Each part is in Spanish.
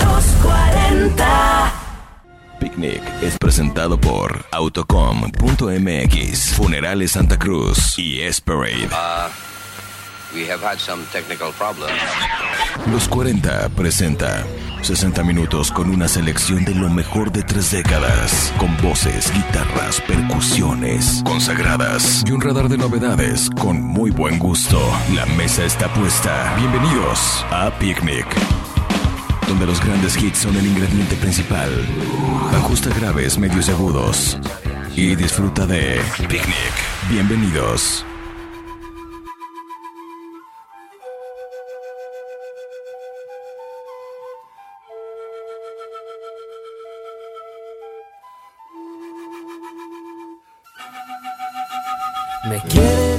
240. Picnic es presentado por Autocom.mx, Funerales Santa Cruz y Esperade. We have had some technical problems. Los 40 presenta 60 minutos con una selección de lo mejor de tres décadas, con voces, guitarras, percusiones consagradas y un radar de novedades con muy buen gusto. La mesa está puesta. Bienvenidos a Picnic. Donde los grandes hits son el ingrediente principal. Ajusta graves, medios y agudos. Y disfruta de Picnic. Bienvenidos. Me quieren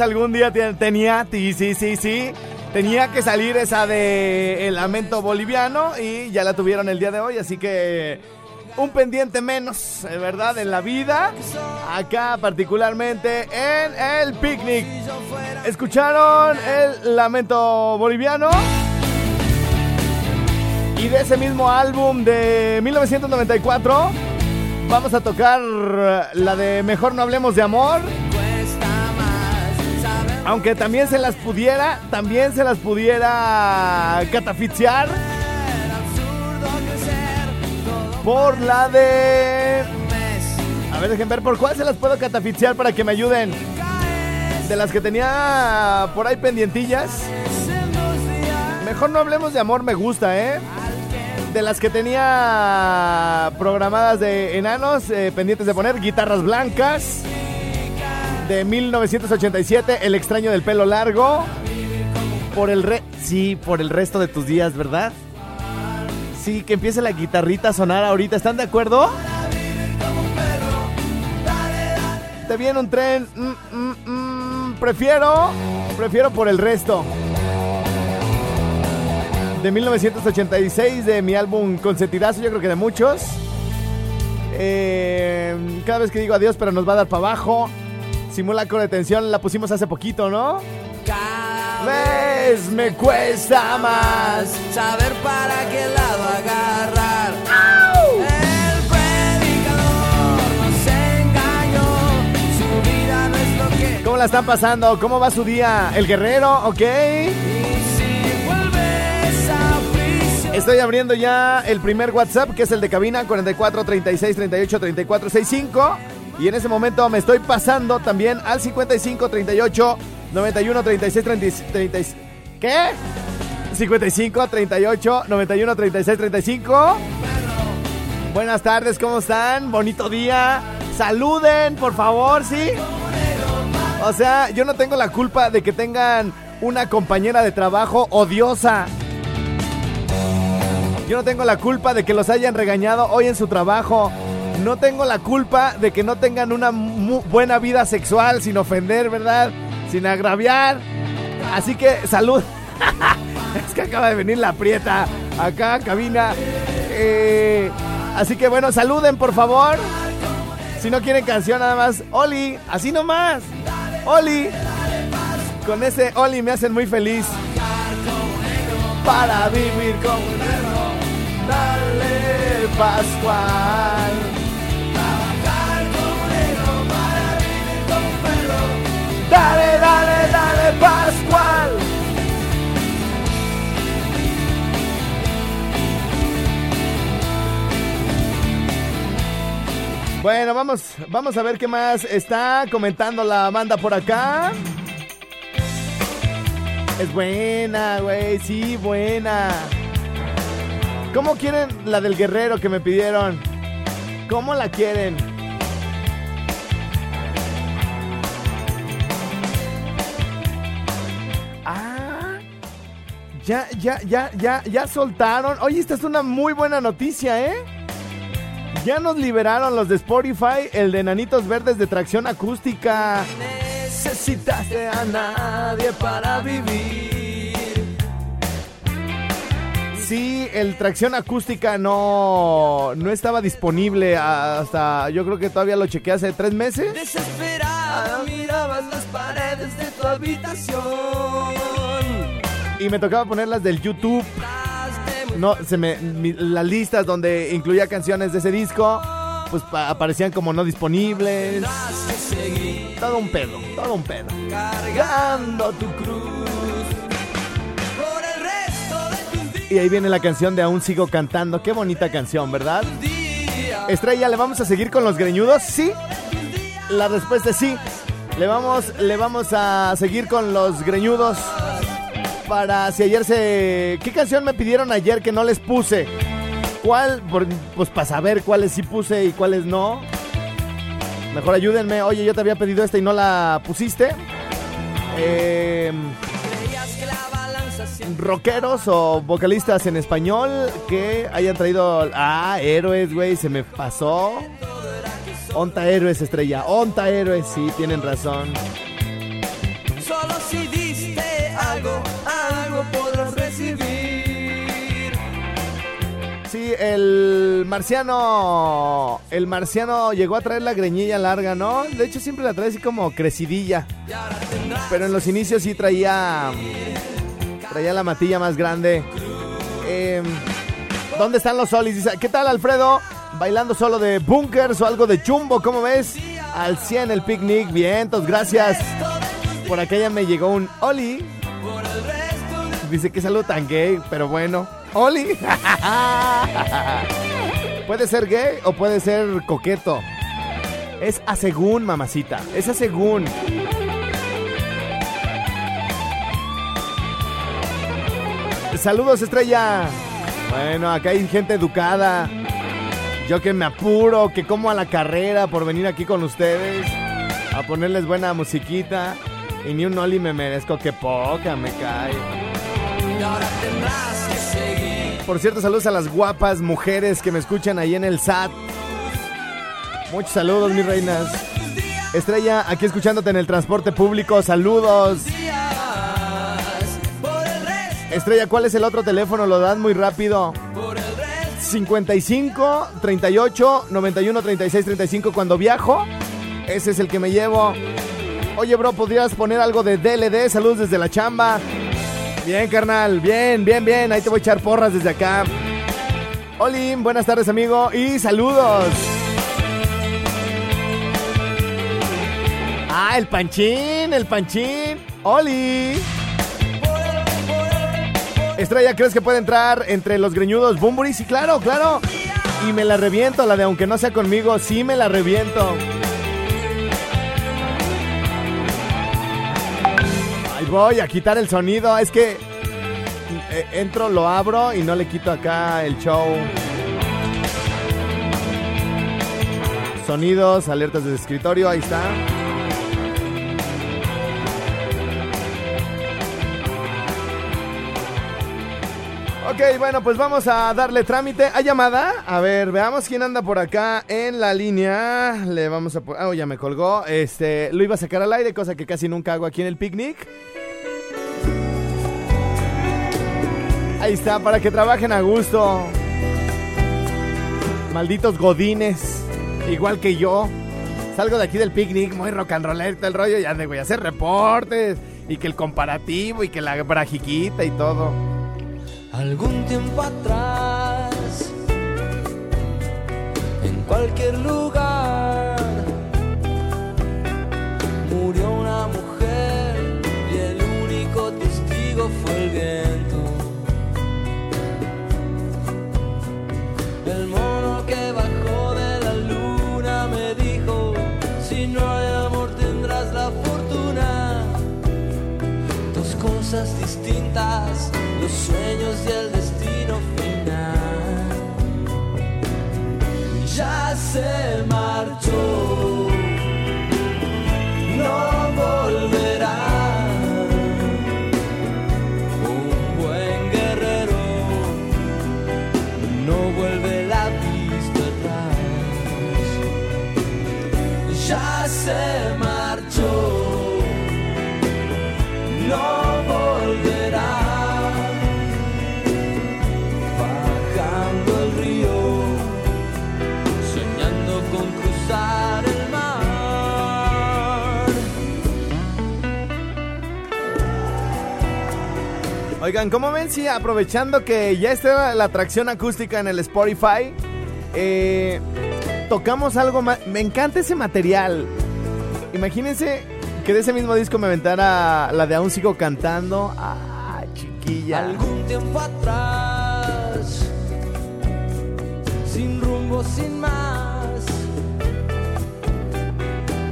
algún día te- tenía, sí, sí, sí, sí, tenía que salir esa de El Lamento Boliviano y ya la tuvieron el día de hoy, así que un pendiente menos, eh, ¿verdad? En la vida, acá particularmente en el picnic. ¿Escucharon El Lamento Boliviano? Y de ese mismo álbum de 1994 vamos a tocar la de Mejor no hablemos de amor. Aunque también se las pudiera, también se las pudiera catafixiar por la de... A ver, dejen ver por cuál se las puedo catafixiar para que me ayuden. De las que tenía por ahí pendientillas. Mejor no hablemos de amor, me gusta, ¿eh? De las que tenía programadas de enanos, eh, pendientes de poner, guitarras blancas. De 1987, El extraño del pelo largo. Por el re... Sí, por el resto de tus días, ¿verdad? Sí, que empiece la guitarrita a sonar ahorita. ¿Están de acuerdo? Te viene un tren. Mm, mm, mm, prefiero. Prefiero por el resto. De 1986, de mi álbum Consentirazo, yo creo que de muchos. Eh, cada vez que digo adiós, pero nos va a dar para abajo. Simulacro de tensión, la pusimos hace poquito, ¿no? Cada vez me cuesta más saber para qué lado agarrar. El predicador nos engañó, su vida no es lo que. ¿Cómo la están pasando? ¿Cómo va su día? ¿El guerrero? ¿Ok? Y si vuelves a prisión. Estoy abriendo ya el primer WhatsApp, que es el de cabina 44 36 38 34 65. Y en ese momento me estoy pasando también al 55 38 91 36 36. ¿Qué? 55 38 91 36 35. Buenas tardes, ¿cómo están? Bonito día. Saluden, por favor, ¿sí? O sea, yo no tengo la culpa de que tengan una compañera de trabajo odiosa. Yo no tengo la culpa de que los hayan regañado hoy en su trabajo. No tengo la culpa de que no tengan una buena vida sexual sin ofender, ¿verdad? Sin agraviar. Así que salud. es que acaba de venir la prieta acá, cabina. Eh, así que bueno, saluden por favor. Si no quieren canción, nada más. Oli, así nomás. Oli. Con ese Oli me hacen muy feliz. Para vivir como un. Dale, Pascual. Bueno, vamos, vamos a ver qué más está comentando la banda por acá. Es buena, güey, sí, buena. ¿Cómo quieren la del guerrero que me pidieron? ¿Cómo la quieren? Ah, ya, ya, ya, ya, ya soltaron. Oye, esta es una muy buena noticia, ¿eh? Ya nos liberaron los de Spotify, el de Nanitos Verdes de tracción acústica. Necesitaste a nadie para vivir. Sí, el tracción acústica no, no estaba disponible hasta, yo creo que todavía lo chequeé hace tres meses. Desesperada mirabas las paredes de tu habitación. Y me tocaba ponerlas del YouTube. No, se me, mi- las listas donde incluía canciones de ese disco, pues pa- aparecían como no disponibles. Todo un pedo, todo un pedo. cargando tu cruz por el resto de tus días. Y ahí viene la canción de Aún sigo cantando. Qué bonita canción, ¿verdad? Estrella, ¿le vamos a seguir con los greñudos? Sí. La respuesta es sí. Le vamos, le vamos a seguir con los greñudos. Para si ayer se. ¿Qué canción me pidieron ayer que no les puse? ¿Cuál? Pues para saber cuáles sí puse y cuáles no. Mejor ayúdenme. Oye, yo te había pedido esta y no la pusiste. Siempre rockeros o vocalistas en español que hayan traído. Ah, héroes, güey, se me pasó. Onta héroes, estrella. Onta héroes, sí, tienen razón. El marciano. El marciano llegó a traer la greñilla larga, ¿no? De hecho, siempre la trae así como crecidilla. Pero en los inicios sí traía. Traía la matilla más grande. Em, ¿Dónde están los solis? Dice, ¿qué tal, Alfredo? Bailando solo de bunkers o algo de chumbo, ¿cómo ves? Al 100 el picnic, vientos, gracias. Por ya me llegó un Oli. Dice que saludo tan gay, pero bueno. Oli. puede ser gay o puede ser coqueto. Es a según, mamacita. Es a según. Saludos, estrella. Bueno, acá hay gente educada. Yo que me apuro, que como a la carrera por venir aquí con ustedes. A ponerles buena musiquita. Y ni un Oli me merezco, que poca me cae. Por cierto, saludos a las guapas mujeres que me escuchan ahí en el SAT. Muchos saludos, mis reinas. Estrella, aquí escuchándote en el transporte público, saludos. Estrella, ¿cuál es el otro teléfono? Lo das muy rápido. 55 38 91 36 35 cuando viajo. Ese es el que me llevo. Oye, bro, ¿podrías poner algo de DLD? Saludos desde la chamba. Bien, carnal. Bien, bien, bien. Ahí te voy a echar porras desde acá. Olin, buenas tardes, amigo. Y saludos. Ah, el panchín, el panchín. Oli. Estrella, ¿crees que puede entrar entre los greñudos Bumburi? Sí, claro, claro. Y me la reviento, la de aunque no sea conmigo, sí me la reviento. Voy a quitar el sonido. Es que eh, entro, lo abro y no le quito acá el show. Sonidos, alertas de escritorio, ahí está. Ok, bueno, pues vamos a darle trámite. ¿Hay llamada? A ver, veamos quién anda por acá en la línea. Le vamos a... Ah, oh, ya me colgó. Este, lo iba a sacar al aire, cosa que casi nunca hago aquí en el picnic. Ahí está, para que trabajen a gusto. Malditos godines, igual que yo. Salgo de aquí del picnic, muy rock and roller, el rollo, y ande, voy a hacer reportes. Y que el comparativo, y que la brajiquita y todo. Algún tiempo atrás, en cualquier lugar, murió una mujer y el único testigo fue el viento. El mono que bajó de la luna me dijo, si no hay amor tendrás la fortuna. Dos cosas distintas los sueños y el destino final. Ya se marchó, ¿cómo ven si aprovechando que ya está la atracción acústica en el Spotify, eh, tocamos algo más? Me encanta ese material. Imagínense que de ese mismo disco me aventara la de Aún sigo cantando. Ah, chiquilla. Algún tiempo atrás, sin rumbo, sin más,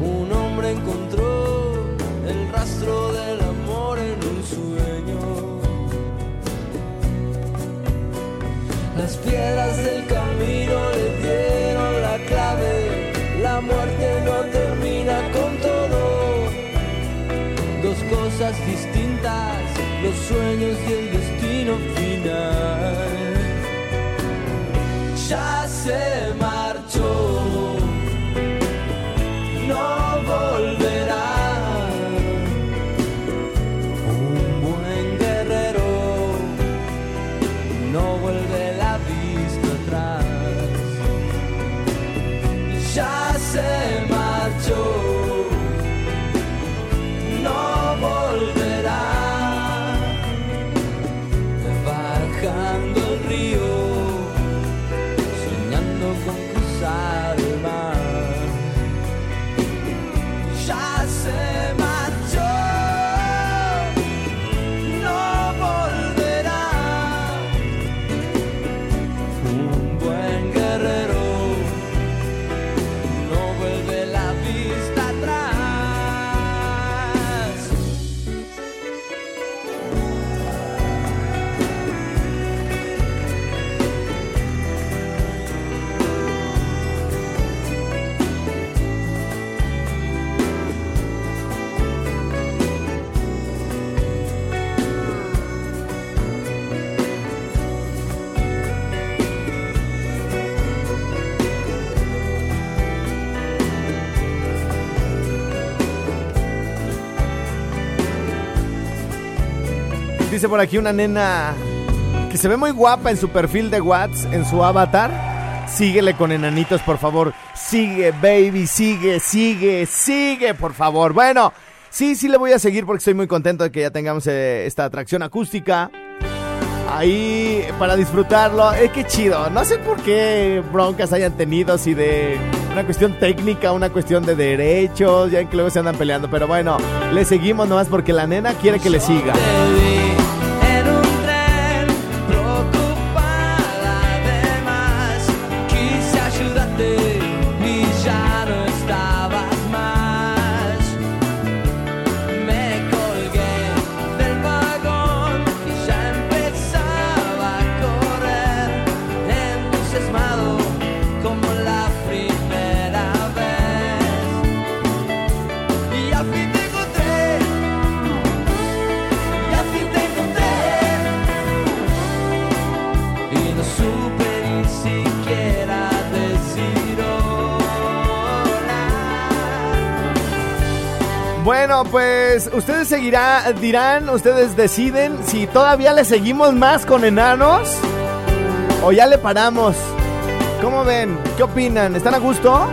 un hombre encontró el rastro del amor Las piedras del camino le dieron la clave, la muerte no termina con todo dos cosas distintas, los sueños y el destino final. Ya se dice por aquí una nena que se ve muy guapa en su perfil de WhatsApp, en su avatar. Síguele con enanitos, por favor. Sigue, baby, sigue, sigue, sigue, por favor. Bueno, sí, sí le voy a seguir porque estoy muy contento de que ya tengamos eh, esta atracción acústica. Ahí para disfrutarlo. Es que chido. No sé por qué broncas hayan tenido, si de una cuestión técnica, una cuestión de derechos, ya que luego se andan peleando. Pero bueno, le seguimos nomás porque la nena quiere que le siga. Bueno, pues ustedes seguirá, dirán, ustedes deciden si todavía le seguimos más con enanos o ya le paramos. ¿Cómo ven? ¿Qué opinan? ¿Están a gusto?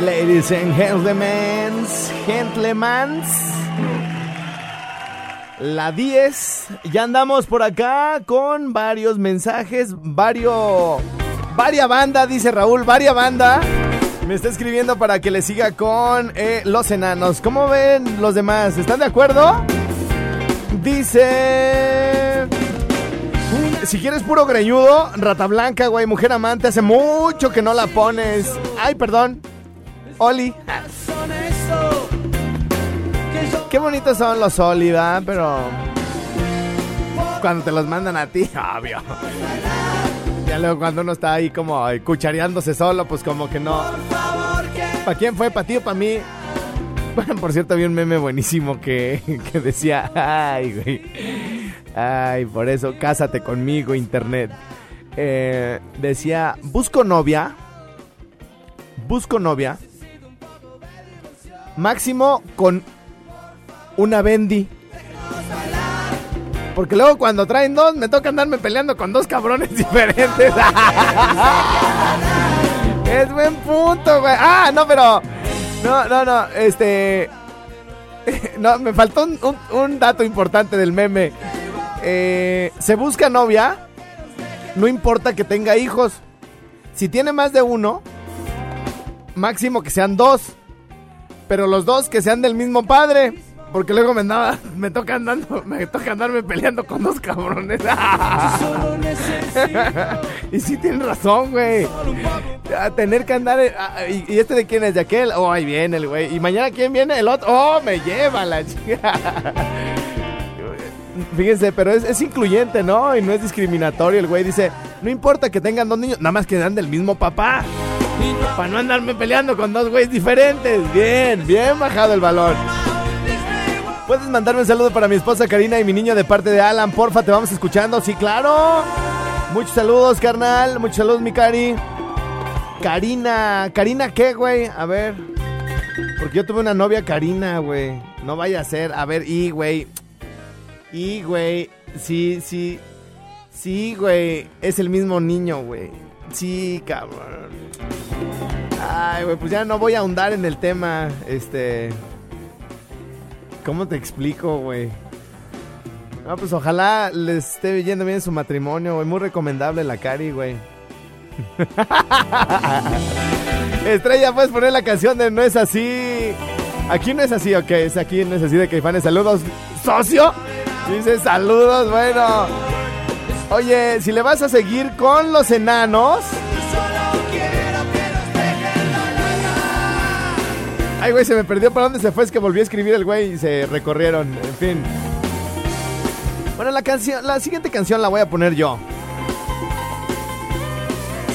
Ladies and gentlemen, gentlemen. La 10, ya andamos por acá con varios mensajes, varios, varia banda, dice Raúl, varia banda. Me está escribiendo para que le siga con eh, los enanos. ¿Cómo ven los demás? ¿Están de acuerdo? Dice... Si quieres puro greñudo, rata blanca, güey, mujer amante, hace mucho que no la pones. Ay, perdón. Oli. Qué bonitos son los Oli. Pero cuando te los mandan a ti, obvio. Ya luego cuando uno está ahí como ay, cuchareándose solo, pues como que no. ¿Para quién fue? ¿Para ti o para mí? Bueno, por cierto, había un meme buenísimo que, que decía, ay, güey. Ay, por eso, cásate conmigo, internet. Eh, decía, busco novia. Busco novia. Máximo con una bendy. Porque luego cuando traen dos, me toca andarme peleando con dos cabrones diferentes. es buen punto, güey. Ah, no, pero... No, no, no, este... No, me faltó un, un- dato importante del meme. Eh, se busca novia, no importa que tenga hijos. Si tiene más de uno, máximo que sean dos. Pero los dos que sean del mismo padre. Porque luego me toca andando, me toca andarme peleando con dos cabrones. y sí tienen razón, güey. A tener que andar. y, este de quién es? ¿De aquel? Oh, ahí viene el güey. Y mañana quién viene? El otro. Oh, me lleva la chica. Fíjense, pero es, incluyente, ¿no? Y no es discriminatorio. El güey dice, no importa que tengan dos niños, nada más que dan del mismo papá. Para no andarme peleando con dos güeyes diferentes. Bien, bien bajado el valor. Puedes mandarme un saludo para mi esposa Karina y mi niño de parte de Alan. Porfa, te vamos escuchando. Sí, claro. Muchos saludos, carnal. Muchos saludos, mi Cari. Karina. ¿Karina qué, güey? A ver. Porque yo tuve una novia Karina, güey. No vaya a ser. A ver, y, güey. Y, güey, sí, sí. Sí, güey. Es el mismo niño, güey. Sí, cabrón. Ay, güey, pues ya no voy a ahondar en el tema. Este. ¿Cómo te explico, güey? No, pues ojalá les esté yendo bien su matrimonio, güey. Muy recomendable la Cari, güey. Estrella, puedes poner la canción de No es así. Aquí no es así, ok. Es aquí no es así de Caifanes. Saludos, socio. Dice saludos, bueno. Oye, si le vas a seguir con los enanos. Ay, güey, se me perdió. ¿Para dónde se fue? Es que volví a escribir el güey y se recorrieron. En fin. Bueno, la canción, la siguiente canción la voy a poner yo.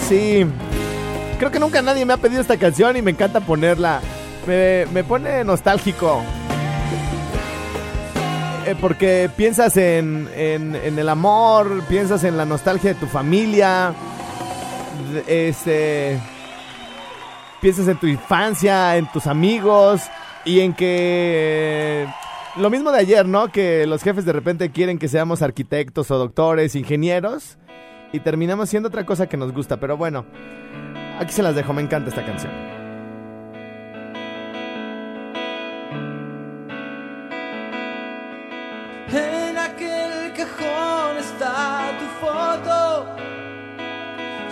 Sí. Creo que nunca nadie me ha pedido esta canción y me encanta ponerla. Me, me pone nostálgico. Eh, porque piensas en, el amor, piensas en la nostalgia de tu familia, este, piensas en tu infancia, en tus amigos y en que lo mismo de ayer, ¿no? Que los jefes de repente quieren que seamos arquitectos o doctores, ingenieros y terminamos siendo otra cosa que nos gusta, pero bueno, aquí se las dejo, me encanta esta canción.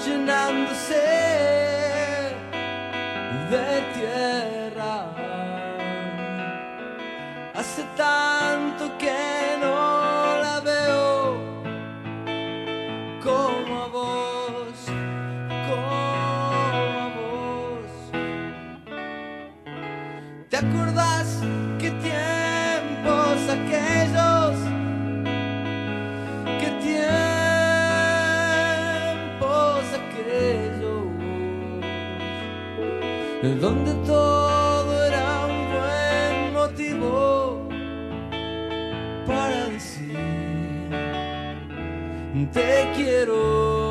Llenándose de tierra. Hace tanto que no la veo como a vos, como a vos. ¿Te acordás donde todo era un buen motivo para decir te quiero.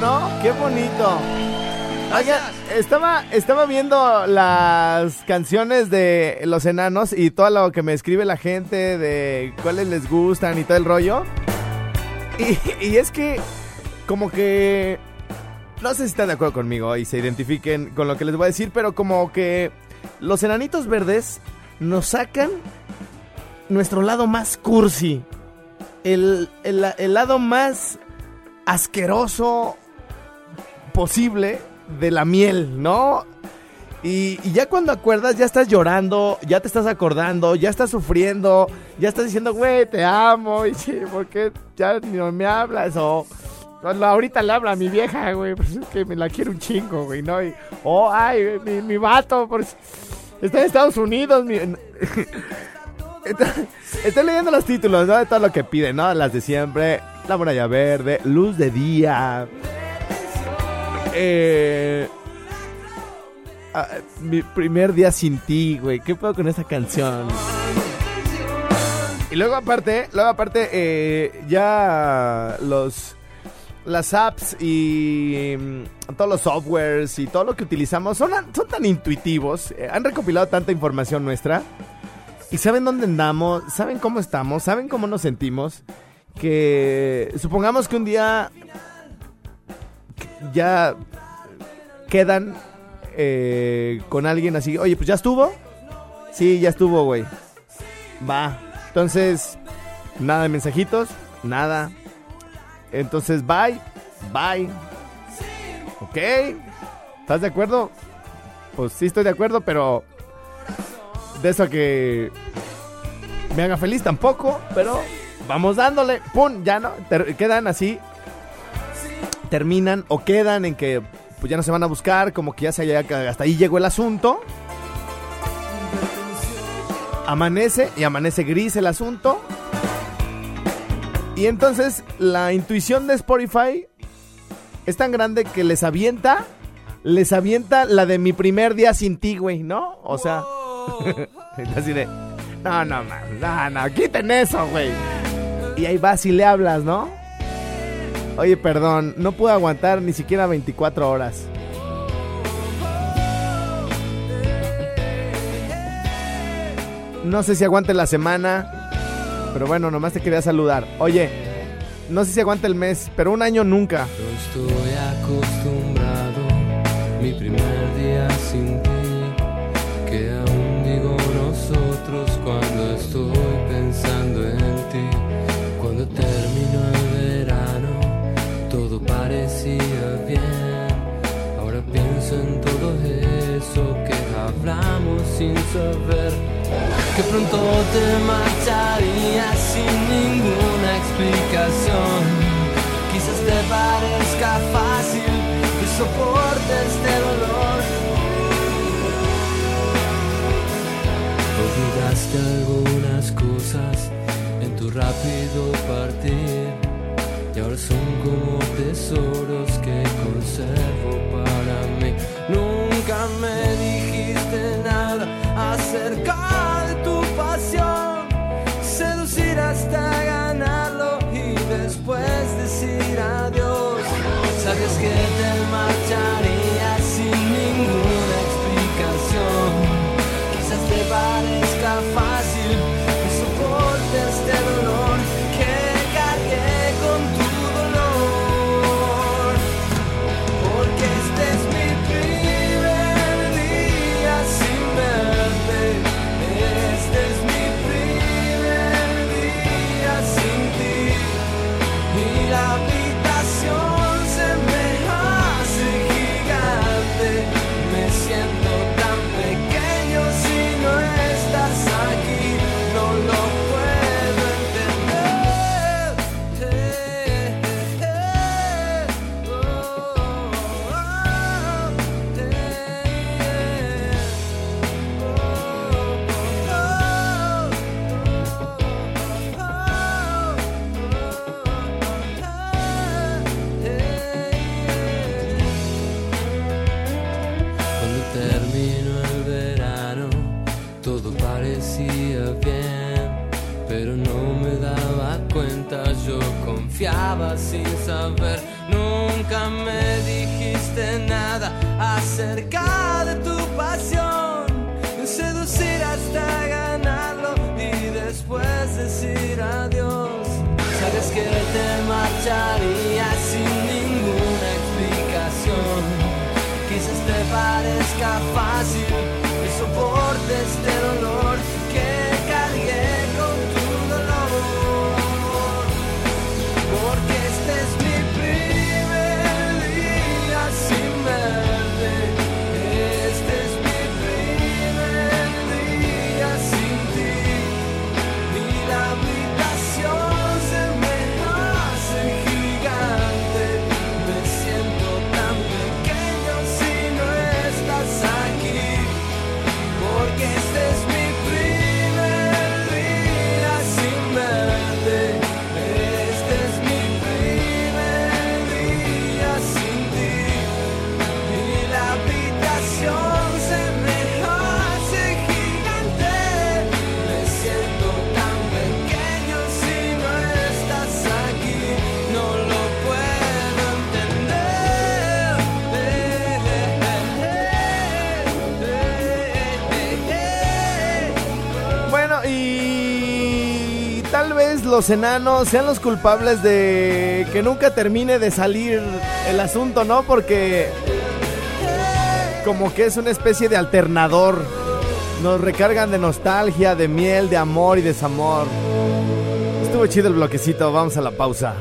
¿No? Qué bonito. Oigan, estaba, estaba viendo las canciones de los enanos y todo lo que me escribe la gente de cuáles les gustan y todo el rollo. Y, y es que, como que. No sé si están de acuerdo conmigo y se identifiquen con lo que les voy a decir, pero como que los enanitos verdes nos sacan nuestro lado más cursi. El, el- el lado más asqueroso posible de la miel, ¿no? Y, ya cuando acuerdas, ya estás llorando, ya te estás acordando, ya estás sufriendo, ya estás diciendo, güey, te amo, y sí, ¿por qué ya no me hablas? O "Bueno, ahorita le habla a mi vieja, güey, pues es que me la quiero un chingo, güey, ¿no? Y, oh, ay, mi, mi vato, pues, está en Estados Unidos, mi... Estoy leyendo los títulos, ¿no? De todo lo que piden, ¿no? Las de siempre. La muralla verde, luz de día. Eh, ah, mi primer día sin ti, güey. ¿Qué puedo con esa canción? Y luego aparte, luego aparte, eh, ya los las apps y mm, todos los softwares y todo lo que utilizamos son, tan intuitivos, eh, han recopilado tanta información nuestra y saben dónde andamos, saben cómo estamos, saben cómo nos sentimos, que supongamos que un día ya quedan eh, con alguien así, oye, pues ya estuvo, sí, ya estuvo, güey, va, entonces, nada de mensajitos, nada, entonces, bye, bye, ok, ¿estás de acuerdo? Pues sí estoy de acuerdo, pero de eso que me haga feliz tampoco, pero vamos dándole, pum, ya no, ter- quedan así, terminan o quedan en que pues ya no se van a buscar, como que ya se haya, hasta ahí llegó el asunto. Amanece y amanece gris el asunto. Y entonces la intuición de Spotify es tan grande que les avienta, les avienta la de mi primer día sin ti, güey, ¿no? O sea, así de, no, no, man, no, no, quiten eso, güey. Y ahí vas y le hablas, ¿no? Oye, perdón, no pude aguantar ni siquiera 24 horas. No sé si aguante la semana, pero bueno, nomás te quería saludar. Oye, no sé si aguante el mes, pero un año nunca. No estoy acostumbrado, mi primer día sin ti, que aún digo nosotros cuando estoy pensando en ti. Cuando todo Ahora pienso en todo eso que hablamos sin saber. Que pronto te marcharías sin ninguna explicación. Quizás te parezca fácil que soportes este dolor. Olvidaste algunas cosas en tu rápido partir. Son como tesoros que conservo para mí. Nunca me dijiste nada acerca de tu pasión. Seducir hasta ganarlo y después decir adiós. Sabes que te marcharías sin ninguna explicación. Quizás te parezca fácil habitación. Me dijiste nada acerca los enanos sean los culpables de que nunca termine de salir el asunto, ¿no? Porque como que es una especie de alternador. Nos recargan de nostalgia, de miel, de amor y desamor. Estuvo chido el bloquecito, vamos a la pausa.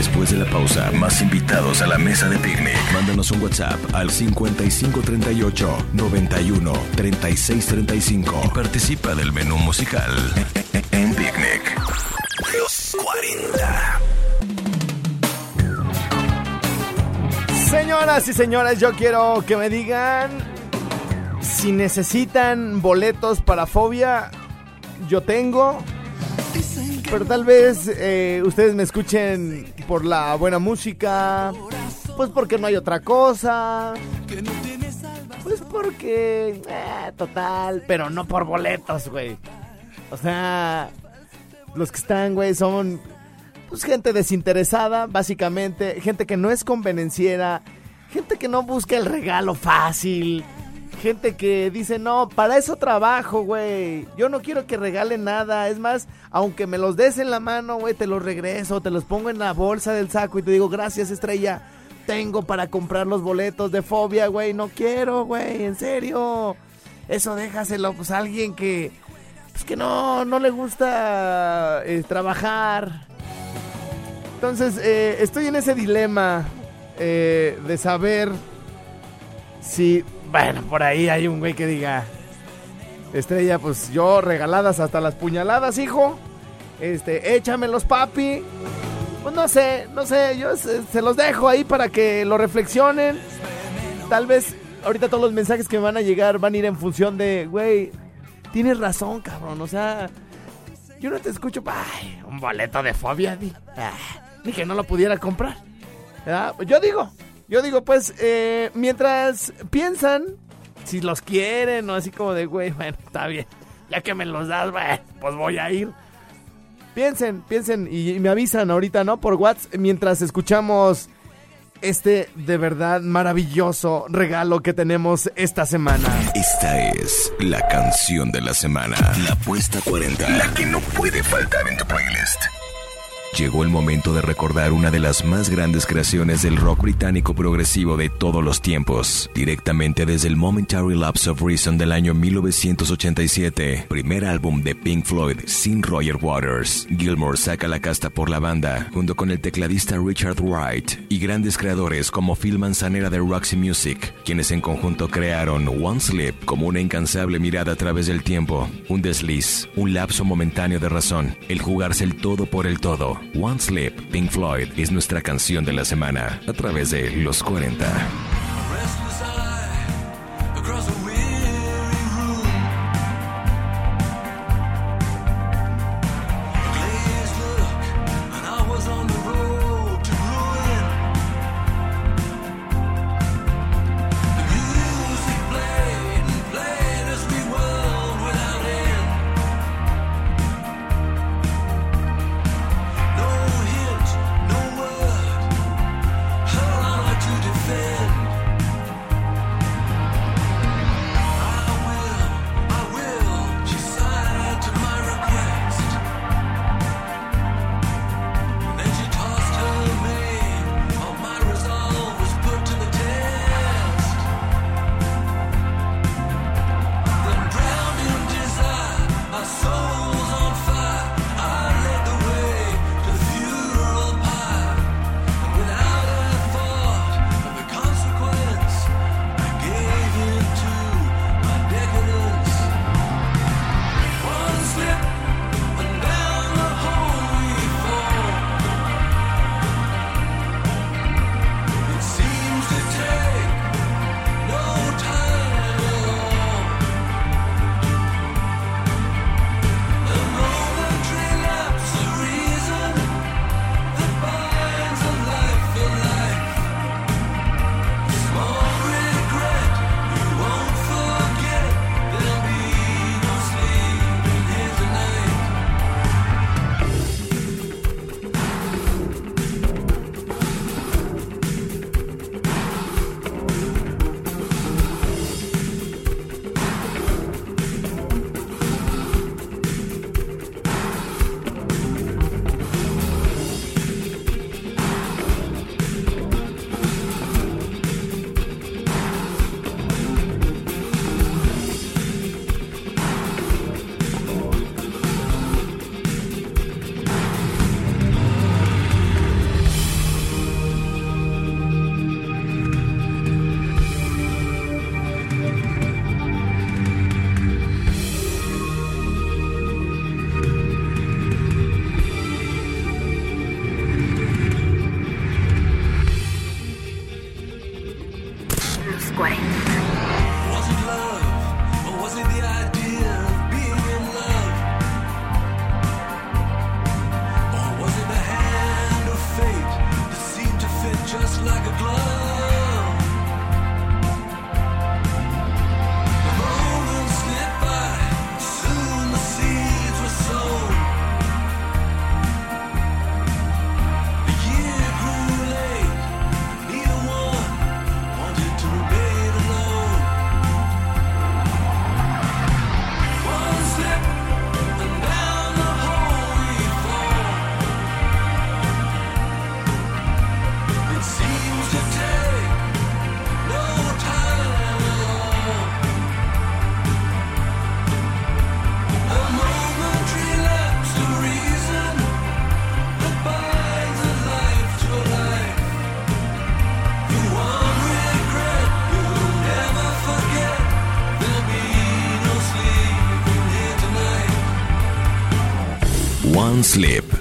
Después de la pausa, más invitados a la mesa de picnic. Mándanos un WhatsApp al 5538 91 3635 y participa del menú musical en Picnic. Los 40. Señoras y señores, yo quiero que me digan si necesitan boletos para fobia. Yo tengo. Pero tal vez eh, ustedes me escuchen por la buena música. Pues porque no hay otra cosa. Pues porque... eh, total. Pero no por boletos, güey. O sea... Los que están, güey, son... Pues gente desinteresada, básicamente. Gente que no es convenenciera. Gente que no busca el regalo fácil. Gente que dice, no, para eso trabajo, güey. Yo no quiero que regalen nada. Es más, aunque me los des en la mano, güey, te los regreso. Te los pongo en la bolsa del saco y te digo, gracias, estrella. Tengo para comprar los boletos de fobia, güey. No quiero, güey, en serio. Eso déjaselo, pues a alguien que... Pues que no, no le gusta eh, trabajar. Entonces, eh, estoy en ese dilema eh, de saber si, bueno, por ahí hay un güey que diga, Estrella, pues yo regaladas hasta las puñaladas, hijo. Este, échamelos, papi. Pues no sé, no sé, yo se, se los dejo ahí para que lo reflexionen. Tal vez ahorita todos los mensajes que me van a llegar van a ir en función de, güey, tienes razón, cabrón. O sea, yo no te escucho, ay, un boleto de fobia, di, ah, que no lo pudiera comprar. ¿verdad? Yo digo, yo digo, pues, eh, mientras piensan si los quieren o así como de, güey, bueno, está bien. Ya que me los das, bueno, pues voy a ir. Piensen, piensen y, y me avisan ahorita, ¿no? Por WhatsApp, mientras escuchamos este de verdad maravilloso regalo que tenemos esta semana. Esta es la canción de la semana. La apuesta 40. La que no puede faltar en tu playlist. Llegó el momento de recordar una de las más grandes creaciones del rock británico progresivo de todos los tiempos, directamente desde el Momentary Lapse of Reason del año 1987, primer álbum de Pink Floyd sin Roger Waters. Gilmour saca la casta por la banda, junto con el tecladista Richard Wright y grandes creadores como Phil Manzanera de Roxy Music, quienes en conjunto crearon One Sleep como una incansable mirada a través del tiempo, un desliz, un lapso momentáneo de razón, el jugarse el todo por el todo. One Sleep, Pink Floyd, es nuestra canción de la semana a través de los 40.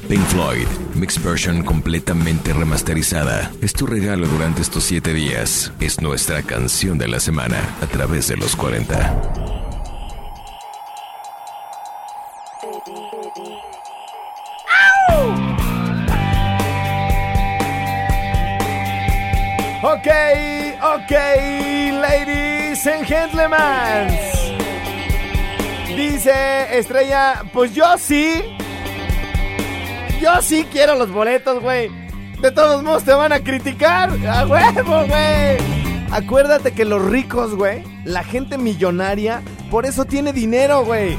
Pink Floyd, Mix Version completamente remasterizada. Es tu regalo durante estos 7 días. Es nuestra canción de la semana a través de los 40. Ok, ok, ladies and gentlemen. Dice Estrella, pues yo sí. Yo sí quiero los boletos, güey. De todos modos te van a criticar. A huevo, güey. Acuérdate que los ricos, güey, la gente millonaria, por eso tiene dinero, güey.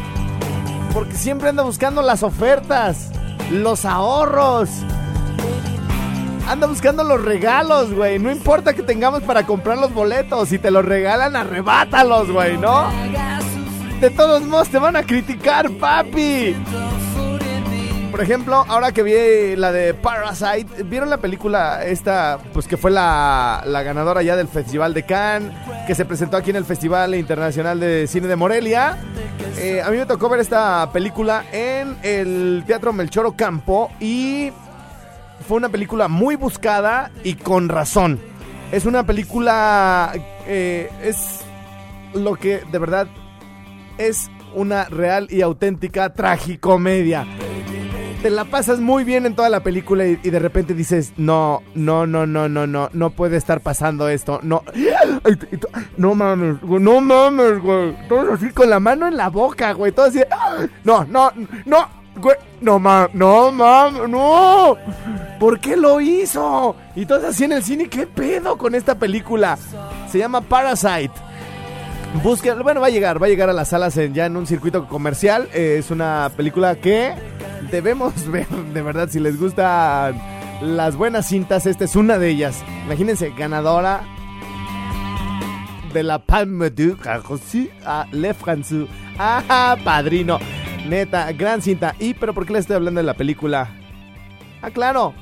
Porque siempre anda buscando las ofertas, los ahorros. Anda buscando los regalos, güey. No importa que tengamos para comprar los boletos. Si te los regalan, arrebátalos, güey, ¿no? De todos modos te van a criticar, papi. Por ejemplo, ahora que vi la de Parasite, ¿vieron la película esta, pues que fue la, ganadora ya del Festival de Cannes, que se presentó aquí en el Festival Internacional de Cine de Morelia? Eh, a mí me tocó ver esta película en el Teatro Melchor Ocampo y fue una película muy buscada y con razón. Es una película, eh, es lo que de verdad es una real y auténtica tragicomedia. Te la pasas muy bien en toda la película y, de repente dices, no, no, no, no, no, no, no puede estar pasando esto, no, no mames, no mames, güey, todo así con la mano en la boca, güey, todo así, ¡ah! no, no, no, güey, no mames, no mames, no, ¿por qué lo hizo? Y todo así en el cine, ¿qué pedo con esta película? Se llama Parasite. Busquen, bueno, va a llegar, va a llegar a las salas en- ya en un circuito comercial. Eh, es una película que debemos ver, de verdad, si les gustan las buenas cintas, esta es una de ellas. Imagínense, ganadora de la Palme du a Le Français. ¡Ah, padrino! Neta, gran cinta. ¿Y pero por qué le estoy hablando de la película? Ah, claro.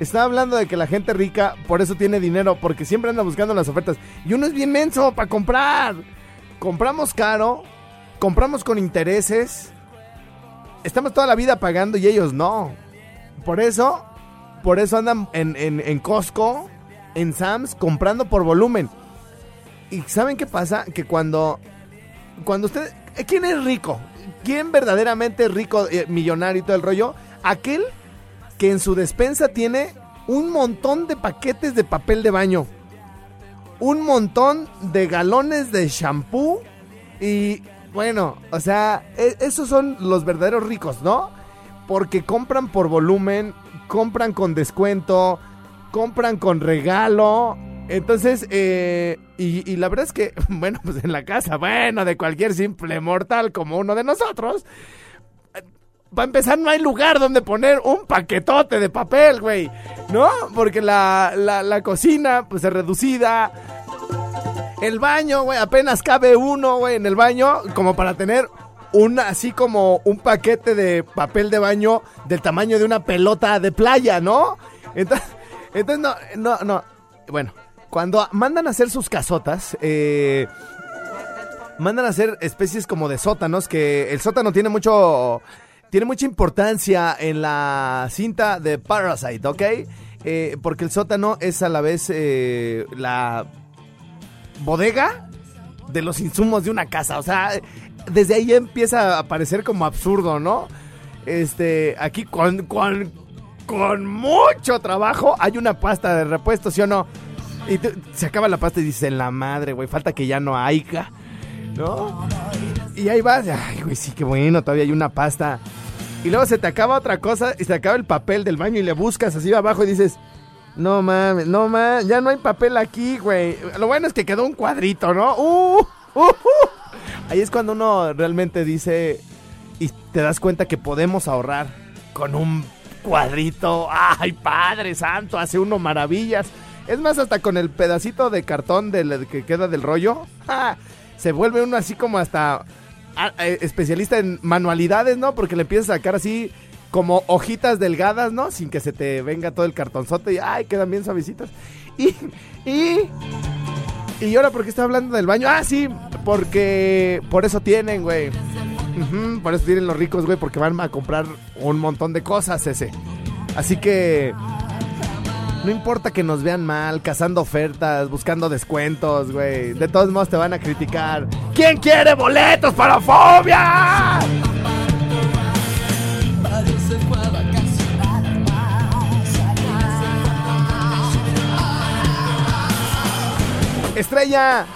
Está hablando de que la gente rica por eso tiene dinero, porque siempre anda buscando las ofertas. Y uno es bien menso para comprar. Compramos caro, compramos con intereses. Estamos toda la vida pagando y ellos no. Por eso, por eso andan en, en, en Costco, en Sam's, comprando por volumen. ¿Y saben qué pasa? Que cuando, cuando usted... ¿Quién es rico? ¿Quién verdaderamente es rico, eh, millonario y todo el rollo? Aquel que en su despensa tiene un montón de paquetes de papel de baño, un montón de galones de shampoo y bueno, o sea, e- esos son los verdaderos ricos, ¿no? Porque compran por volumen, compran con descuento, compran con regalo. Entonces, eh, y, y la verdad es que, bueno, pues en la casa, bueno, de cualquier simple mortal como uno de nosotros, para empezar, no hay lugar donde poner un paquetote de papel, güey. ¿No? Porque la, la, la cocina, pues es reducida. El baño, güey, apenas cabe uno, güey, en el baño, como para tener un, así como un paquete de papel de baño del tamaño de una pelota de playa, ¿no? Entonces, entonces no, no, no. Bueno, cuando mandan a hacer sus casotas, eh, mandan a hacer especies como de sótanos, que el sótano tiene mucho, tiene mucha importancia en la cinta de Parasite, ¿ok? Eh, porque el sótano es a la vez eh, la bodega de los insumos de una casa. O sea, desde ahí empieza a parecer como absurdo, ¿no? Este, aquí con, con, con mucho trabajo hay una pasta de repuesto, ¿sí o no? Y se acaba la pasta y dices, la madre, güey, falta que ya no haya, ¿no? Y ahí vas, ay, güey, sí, qué bueno, todavía hay una pasta. Y luego se te acaba otra cosa y se te acaba el papel del baño y le buscas así abajo y dices, no mames, no mames, ya no hay papel aquí, güey. Lo bueno es que quedó un cuadrito, ¿no? Uh, uh, uh. Ahí es cuando uno realmente dice y te das cuenta que podemos ahorrar con un cuadrito. ¡Ay, Padre Santo! Hace uno maravillas. Es más, hasta con el pedacito de cartón del, que queda del rollo, se vuelve uno así como hasta ah, eh, especialista en manualidades, ¿no? Porque le empiezas a sacar así como hojitas delgadas, ¿no? Sin que se te venga todo el cartonzote y ¡ay! quedan bien suavecitas. Y, y, y ahora, ¿por qué está hablando del baño? Ah, sí, porque por eso tienen, güey. Por eso tienen los ricos, güey, porque van a comprar un montón de cosas ese. Así que no importa que nos vean mal, cazando ofertas, buscando descuentos, güey. De todos modos te van a criticar. ¿Quién quiere boletos para fobia? Estrella,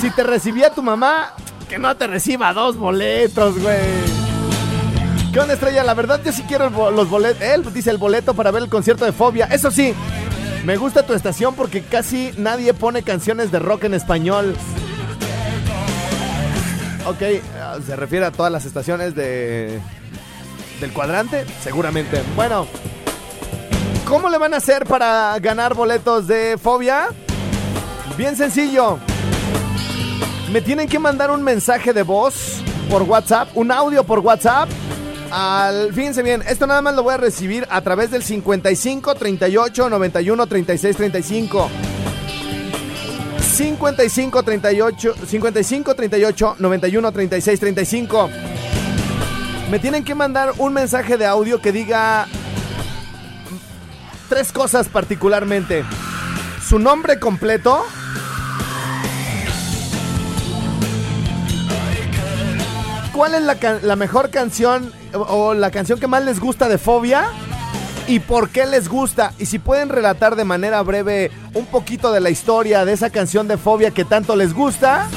si te recibía tu mamá, que no te reciba dos boletos, güey. ¿Qué onda, Estrella? La verdad, yo sí quiero los boletos. Él dice el boleto para ver el concierto de Fobia. Eso sí, me gusta tu estación porque casi nadie pone canciones de rock en español. Ok, ah, se refiere a todas las estaciones de del cuadrante, seguramente. Bueno, ¿cómo le van a hacer para ganar boletos de Fobia? Bien sencillo. Me tienen que mandar un mensaje de voz por WhatsApp, un audio por WhatsApp. Al, fíjense bien, esto nada más lo voy a recibir a través del 55 38 91 36 35. 55 38 55 38 91 36 35. Me tienen que mandar un mensaje de audio que diga tres cosas particularmente. Su nombre completo. ¿Cuál es la, mejor canción o la canción que más les gusta de Fobia? ¿Y por qué les gusta? Y si pueden relatar de manera breve un poquito de la historia de esa canción de Fobia que tanto les gusta.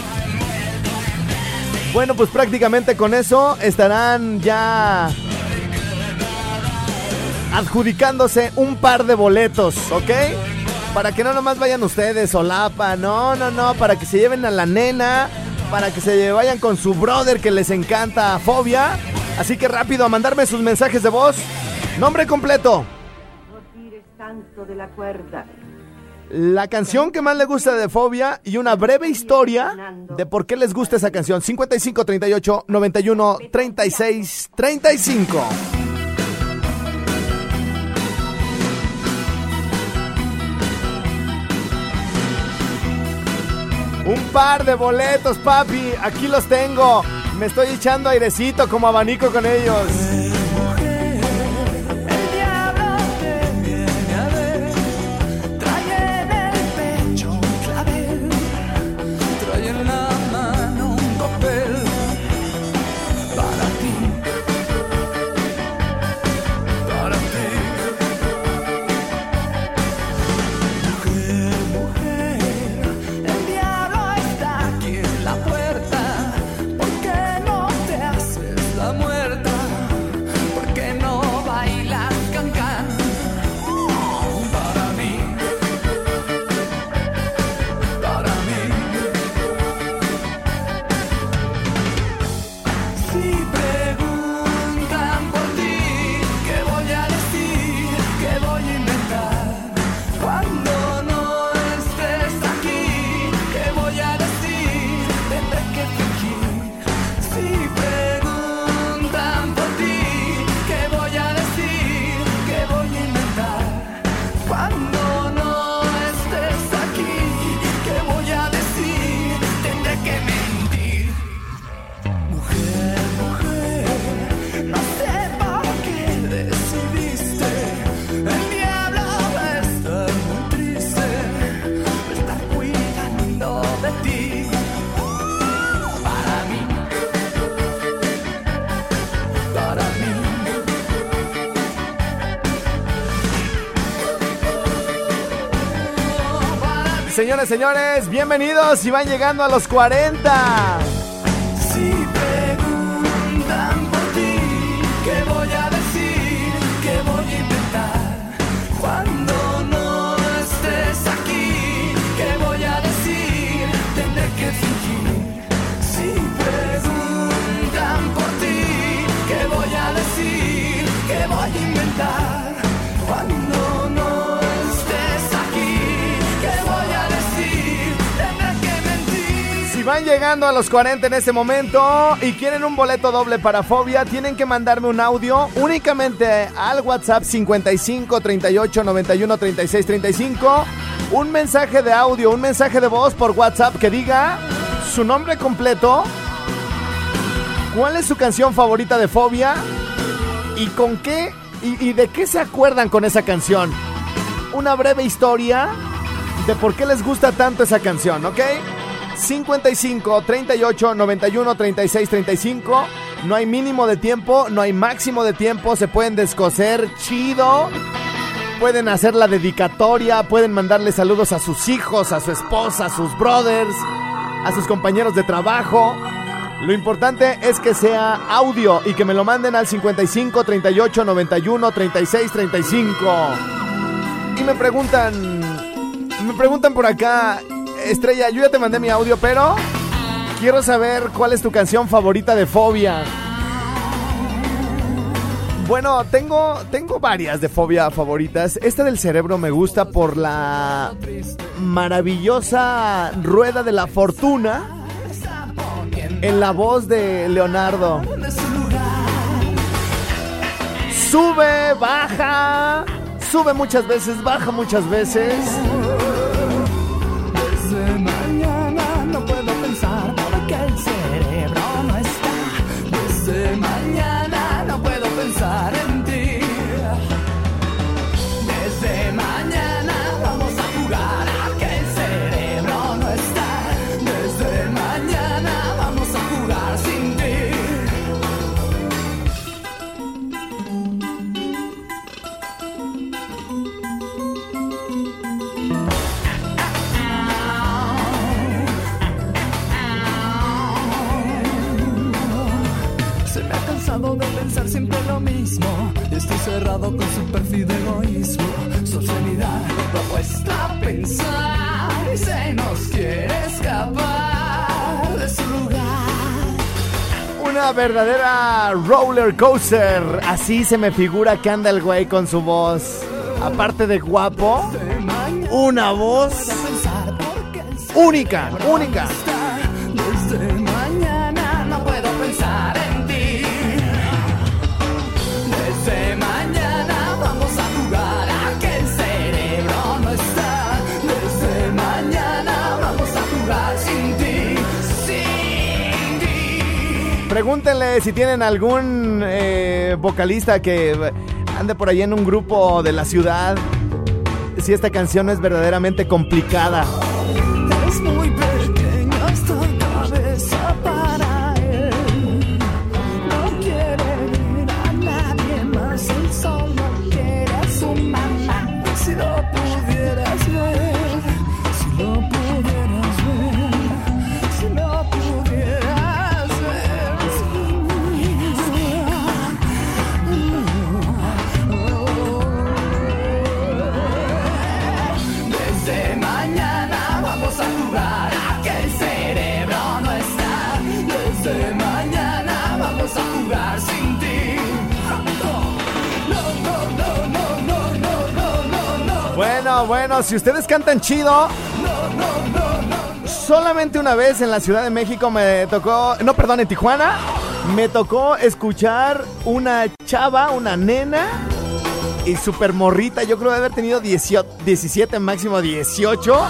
Bueno, pues prácticamente con eso estarán ya adjudicándose un par de boletos, ¿ok? Para que no nomás vayan ustedes, solapa, no, no, no, para que se lleven a la nena, para que se vayan con su brother que les encanta Fobia. Así que rápido a mandarme sus mensajes de voz. Nombre completo. No tires tanto de la cuerda. La canción que más le gusta de Fobia y una breve historia de por qué les gusta esa canción. 55 38 91 36 35. Un par de boletos, papi. Aquí los tengo. Me estoy echando airecito como abanico con ellos. Señores, señores, bienvenidos y van llegando a los 40. Llegando a los 40 en este momento y quieren un boleto doble para Fobia, tienen que mandarme un audio únicamente al WhatsApp 55 38 91 36 35. Un mensaje de audio, un mensaje de voz por WhatsApp que diga su nombre completo, cuál es su canción favorita de Fobia y con qué y, y de qué se acuerdan con esa canción. Una breve historia de por qué les gusta tanto esa canción, ¿ok? 55 38 91 36 35. No hay mínimo de tiempo, no hay máximo de tiempo. Se pueden descoser chido. Pueden hacer la dedicatoria, pueden mandarle saludos a sus hijos, a su esposa, a sus brothers, a sus compañeros de trabajo. Lo importante es que sea audio y que me lo manden al 55 38 91 36 35. Y me preguntan, me preguntan por acá, Estrella, yo ya te mandé mi audio, pero quiero saber cuál es tu canción favorita de Fobia. Bueno, tengo, tengo varias de Fobia favoritas. Esta del cerebro me gusta por la maravillosa rueda de la fortuna en la voz de Leonardo. Sube, baja, sube muchas veces, baja muchas veces. Con su perfil de egoísmo. Su obscenidad propuesta a pensar. Y se nos quiere escapar de su lugar. Una verdadera roller coaster. Así se me figura que anda el güey con su voz. Aparte de guapo, una voz única, única. Pregúntenle si tienen algún eh, vocalista que ande por ahí en un grupo de la ciudad. Si esta canción es verdaderamente complicada. Si ustedes cantan chido. Solamente una vez en la Ciudad de México me tocó, no, perdón, en Tijuana, me tocó escuchar una chava, una nena y super morrita, yo creo de haber tenido 18 17, máximo 18,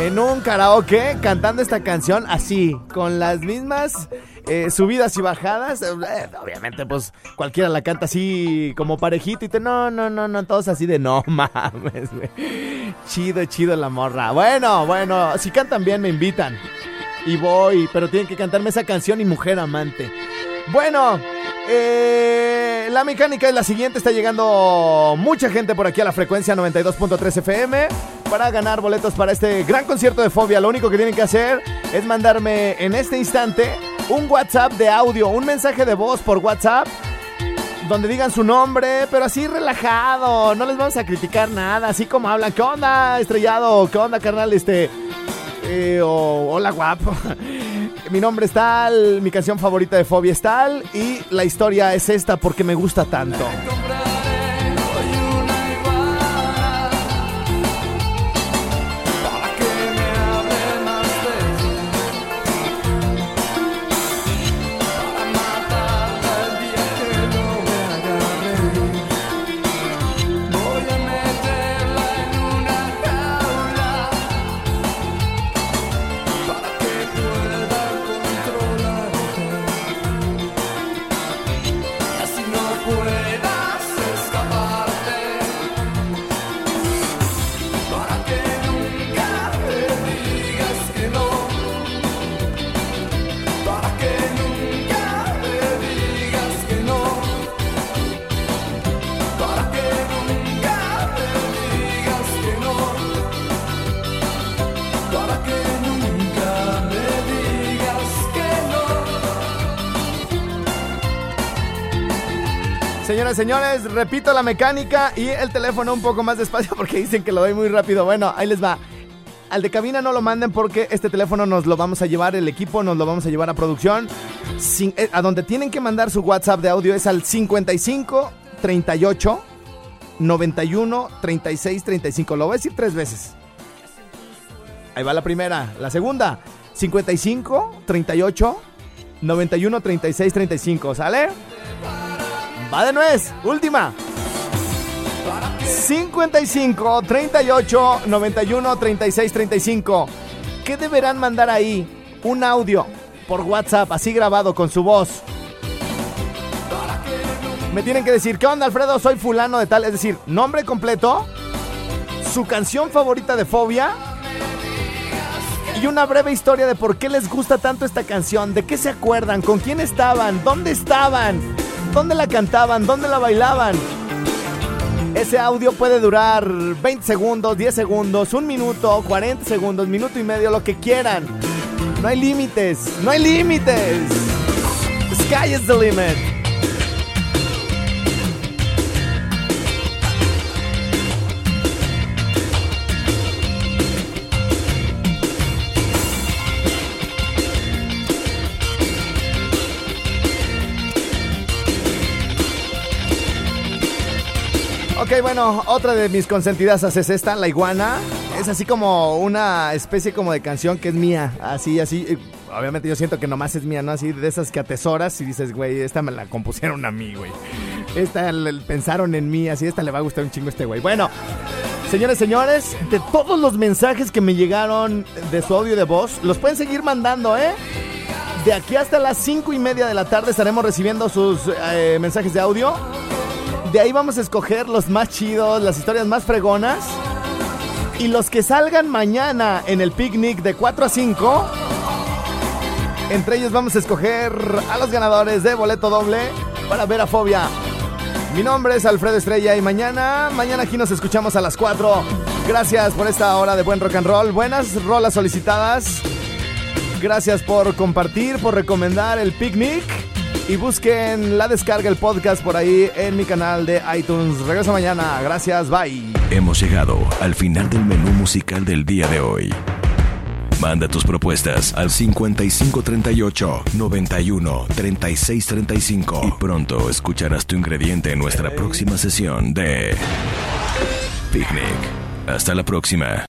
en un karaoke cantando esta canción así, con las mismas eh, subidas y bajadas. Eh, obviamente, pues cualquiera la canta así como parejito y te, no, no, no, no, todos así de no mames, güey. Chido, chido la morra. Bueno, bueno, si cantan bien me invitan. Y voy, pero tienen que cantarme esa canción y Mujer Amante. Bueno, eh, la mecánica es la siguiente. Está llegando mucha gente por aquí a la frecuencia 92.3 FM. para ganar boletos para este gran concierto de Fobia. Lo único que tienen que hacer es mandarme en este instante un WhatsApp de audio, un mensaje de voz por WhatsApp donde digan su nombre, pero así relajado, no les vamos a criticar nada, así como hablan, ¿qué onda, estrellado? ¿Qué onda, carnal? Este, eh, hola, guapo. Mi nombre es tal, mi canción favorita de Fobia es tal, y la historia es esta porque me gusta tanto. Señores, repito la mecánica y el teléfono un poco más despacio porque dicen que lo doy muy rápido. Bueno, ahí les va. Al de cabina no lo manden porque este teléfono nos lo vamos a llevar, el equipo nos lo vamos a llevar a producción. Eh, a donde tienen que mandar su WhatsApp de audio es al 55 38 91 36 35. Lo voy a decir tres veces. Ahí va la primera. La segunda, 55 38 91 36 35. ¿Sale? Va de nuez. Última. 55 38 91 36 35. ¿Qué deberán mandar ahí? Un audio por WhatsApp, así grabado con su voz. Me tienen que decir, ¿qué onda, Alfredo? Soy fulano de tal. Es decir, nombre completo, su canción favorita de Fobia y una breve historia de por qué les gusta tanto esta canción, de qué se acuerdan, con quién estaban, dónde estaban, dónde la cantaban, dónde la bailaban. Ese audio puede durar 20 segundos, 10 segundos, un minuto, 40 segundos, minuto y medio, lo que quieran. No hay límites, no hay límites. Sky is the limit. Ok, bueno, otra de mis consentidas es esta, la iguana. Es así como una especie como de canción que es mía. Así, así. Obviamente yo siento que nomás es mía, ¿no? Así de esas que atesoras y dices, güey, esta me la compusieron a mí, güey. Esta pensaron en mí, así esta le va a gustar un chingo a este güey. Bueno, señores, señores, de todos los mensajes que me llegaron de su audio de voz, los pueden seguir mandando, ¿eh? De aquí hasta las cinco y media de la tarde estaremos recibiendo sus eh, mensajes de audio. De ahí vamos a escoger los más chidos, las historias más fregonas. Y los que salgan mañana en el picnic de 4 a 5. Entre ellos vamos a escoger a los ganadores de boleto doble para ver a Fobia. Mi nombre es Alfredo Estrella y mañana, mañana aquí nos escuchamos a las 4. Gracias por esta hora de buen rock and roll. Buenas rolas solicitadas. Gracias por compartir, por recomendar el picnic. Y busquen la descarga, el podcast por ahí en mi canal de iTunes. Regreso mañana. Gracias, bye. Hemos llegado al final del menú musical del día de hoy. Manda tus propuestas al 5538 91 36 35 y pronto escucharás tu ingrediente en nuestra próxima sesión de Picnic. Hasta la próxima.